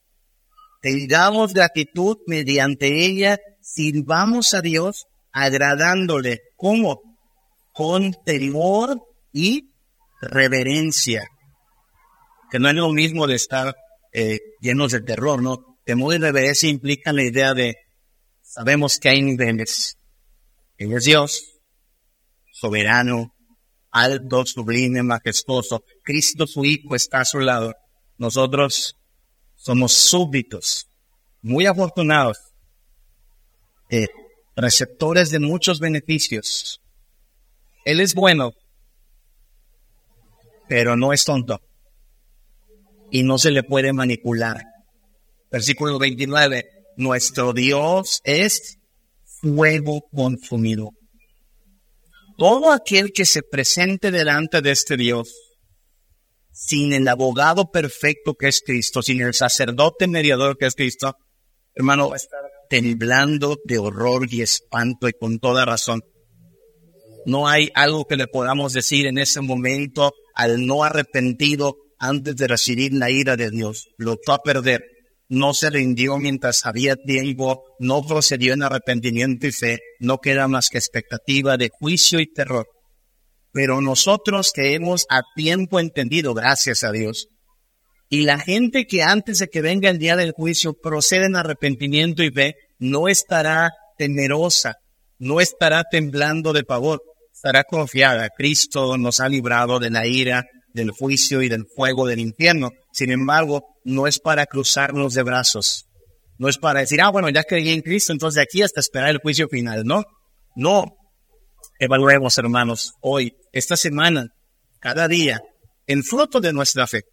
tengamos gratitud mediante ella, sirvamos a Dios agradándole. ¿Cómo? Con temor y reverencia. Que no es lo mismo de estar eh, llenos de terror, ¿no? Temor y reverencia implican la idea de, sabemos que hay niveles. Él es Dios, soberano, alto, sublime, majestuoso. Cristo su Hijo está a su lado. Nosotros somos súbditos, muy afortunados, eh, receptores de muchos beneficios. Él es bueno, pero no es tonto y no se le puede manipular. Versículo 29, nuestro Dios es fuego consumido. Todo aquel que se presente delante de este Dios sin el abogado perfecto que es Cristo, sin el sacerdote mediador que es Cristo, hermano, va temblando de horror y espanto y con toda razón. No hay algo que le podamos decir en ese momento al no arrepentido antes de recibir la ira de Dios. Lo echó a perder. No se rindió mientras había tiempo, no procedió en arrepentimiento y fe, no queda más que expectativa de juicio y terror. Pero nosotros que hemos a tiempo entendido, gracias a Dios, y la gente que antes de que venga el día del juicio procede en arrepentimiento y fe, no estará temerosa, no estará temblando de pavor, estará confiada. Cristo nos ha librado de la ira, del juicio y del fuego del infierno. Sin embargo, no es para cruzarnos de brazos. No es para decir, ah, bueno, ya creí en Cristo, entonces aquí hasta esperar el juicio final. No, no. Evaluemos, hermanos, hoy, esta semana, cada día, el fruto de nuestra fe.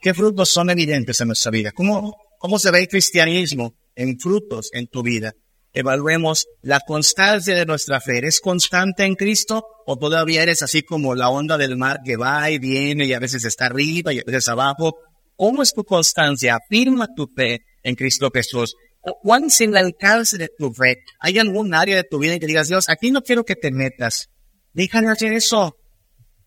¿Qué frutos son evidentes en nuestra vida? ¿Cómo, cómo se ve el cristianismo en frutos en tu vida? Evaluemos la constancia de nuestra fe. ¿Eres constante en Cristo o todavía eres así como la onda del mar que va y viene y a veces está arriba y a veces abajo? ¿Cómo es tu constancia? Afirma tu fe en Cristo Jesús. ¿Cuál es el alcance de tu fe? ¿Hay algún área de tu vida en que digas, Dios, aquí no quiero que te metas? Deja de hacer eso.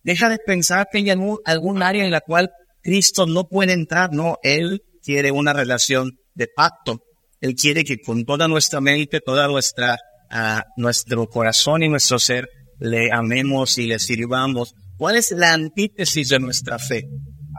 Deja de pensar que hay algún área en la cual Cristo no puede entrar. No, Él quiere una relación de pacto. Él quiere que con toda nuestra mente, toda nuestra, uh, nuestro corazón y nuestro ser, le amemos y le sirvamos. ¿Cuál es la antítesis de nuestra fe?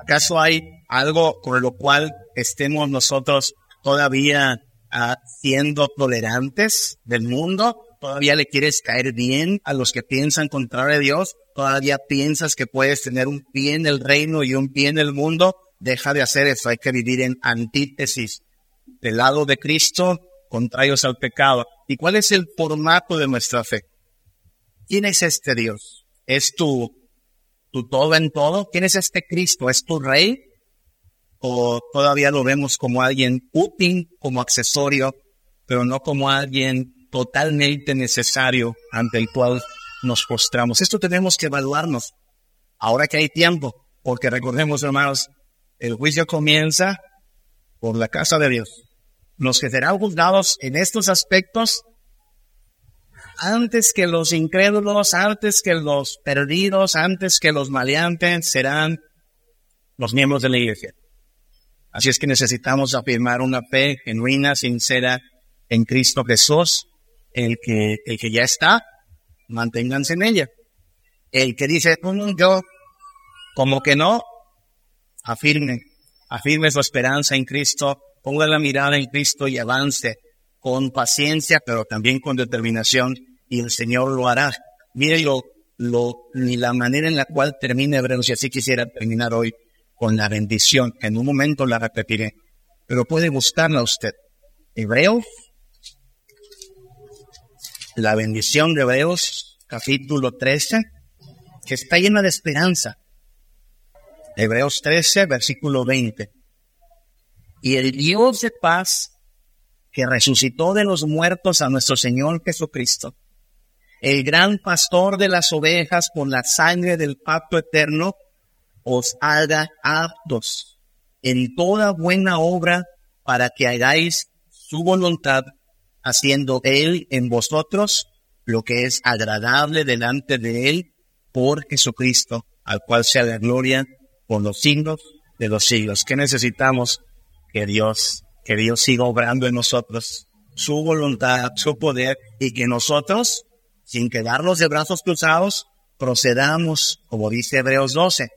¿Acaso hay algo con lo cual estemos nosotros todavía uh, siendo tolerantes del mundo? ¿Todavía le quieres caer bien a los que piensan contrario Dios? ¿Todavía piensas que puedes tener un pie en el reino y un pie en el mundo? Deja de hacer eso, hay que vivir en antítesis del lado de Cristo, contrarios al pecado. ¿Y cuál es el formato de nuestra fe? ¿Quién es este Dios? ¿Es tu, tu todo en todo? ¿Quién es este Cristo? ¿Es tu rey? ¿O todavía lo vemos como alguien útil, como accesorio, pero no como alguien totalmente necesario ante el cual nos postramos? Esto tenemos que evaluarnos ahora que hay tiempo, porque recordemos, hermanos, el juicio comienza por la casa de Dios. Los que serán juzgados en estos aspectos antes que los incrédulos, antes que los perdidos, antes que los maleantes, serán los miembros de la iglesia. Así es que necesitamos afirmar una fe genuina, sincera en Cristo Jesús, el que, el que ya está, manténganse en ella. El que dice, yo, como que no, afirmen afirme su esperanza en Cristo, ponga la mirada en Cristo y avance con paciencia, pero también con determinación, y el Señor lo hará. Mire lo, lo, ni la manera en la cual termina Hebreos, y así quisiera terminar hoy con la bendición. En un momento la repetiré, pero puede buscarla usted. Hebreos, la bendición de Hebreos, capítulo 13, que está llena de esperanza. Hebreos 13, versículo 20. Y el Dios de paz, que resucitó de los muertos a nuestro Señor Jesucristo, el gran pastor de las ovejas por la sangre del pacto eterno, os haga aptos en toda buena obra para que hagáis su voluntad, haciendo Él en vosotros lo que es agradable delante de Él por Jesucristo, al cual sea la gloria por los siglos de los siglos. ¿Qué necesitamos? Que Dios, que Dios siga obrando en nosotros su voluntad, su poder y que nosotros, sin quedarnos de brazos cruzados, procedamos, como dice Hebreos 12,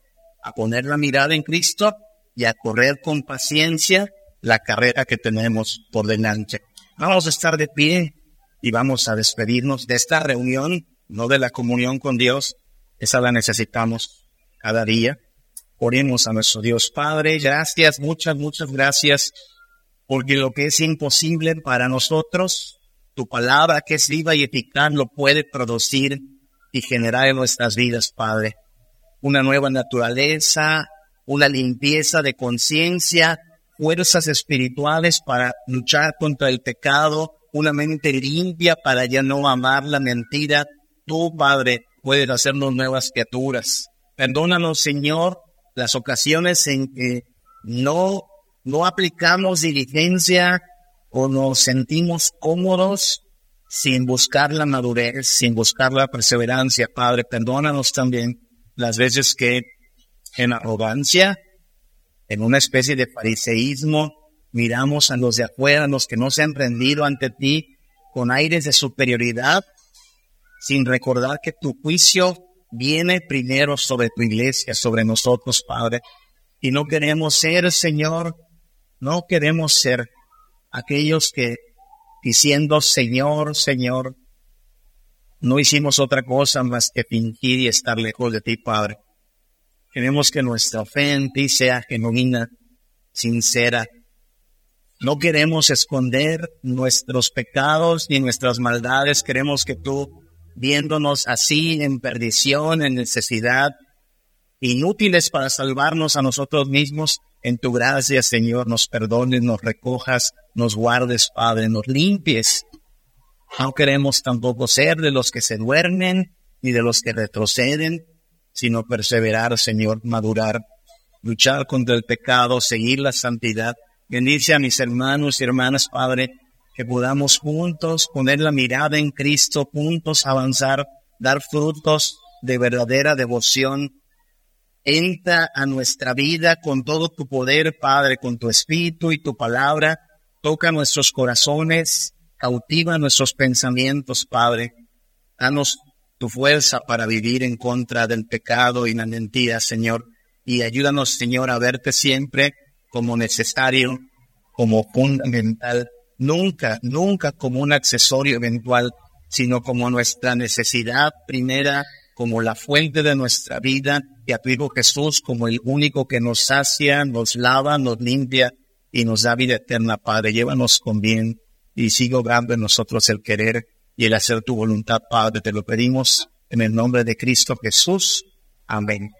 a poner la mirada en Cristo y a correr con paciencia la carrera que tenemos por delante. Vamos a estar de pie y vamos a despedirnos de esta reunión, no de la comunión con Dios. Esa la necesitamos cada día. Oremos a nuestro Dios Padre. Gracias, muchas, muchas gracias, porque lo que es imposible para nosotros, tu palabra que es viva y eficaz lo puede producir y generar en nuestras vidas, Padre. Una nueva naturaleza, una limpieza de conciencia, fuerzas espirituales para luchar contra el pecado, una mente limpia para ya no amar la mentira. Tú, Padre, puedes hacernos nuevas criaturas. Perdónanos, Señor, las ocasiones en que no, no aplicamos diligencia o nos sentimos cómodos sin buscar la madurez, sin buscar la perseverancia. Padre, perdónanos también las veces que en arrogancia, en una especie de fariseísmo, miramos a los de afuera, a los que no se han rendido ante ti, con aires de superioridad, sin recordar que tu juicio viene primero sobre tu iglesia, sobre nosotros, Padre. Y no queremos ser, Señor, no queremos ser aquellos que diciendo Señor, Señor, no hicimos otra cosa más que fingir y estar lejos de ti, Padre. Queremos que nuestra fe en sea genuina, sincera. No queremos esconder nuestros pecados ni nuestras maldades. Queremos que tú, viéndonos así en perdición, en necesidad, inútiles para salvarnos a nosotros mismos, en tu gracia, Señor, nos perdones, nos recojas, nos guardes, Padre, nos limpies. No queremos tampoco ser de los que se duermen ni de los que retroceden, sino perseverar, Señor, madurar, luchar contra el pecado, seguir la santidad. Bendice a mis hermanos y hermanas, Padre, que podamos juntos poner la mirada en Cristo, juntos avanzar, dar frutos de verdadera devoción Entra a nuestra vida con todo tu poder, Padre, con tu espíritu y tu palabra. Toca nuestros corazones, cautiva nuestros pensamientos, Padre. Danos tu fuerza para vivir en contra del pecado y la mentira, Señor. Y ayúdanos, Señor, a verte siempre como necesario, como fundamental. Nunca, nunca como un accesorio eventual, sino como nuestra necesidad primera como la fuente de nuestra vida y a tu Hijo Jesús como el único que nos sacia, nos lava, nos limpia y nos da vida eterna, Padre. Llévanos con bien y sigue obrando en nosotros el querer y el hacer tu voluntad, Padre. Te lo pedimos en el nombre de Cristo Jesús. Amén.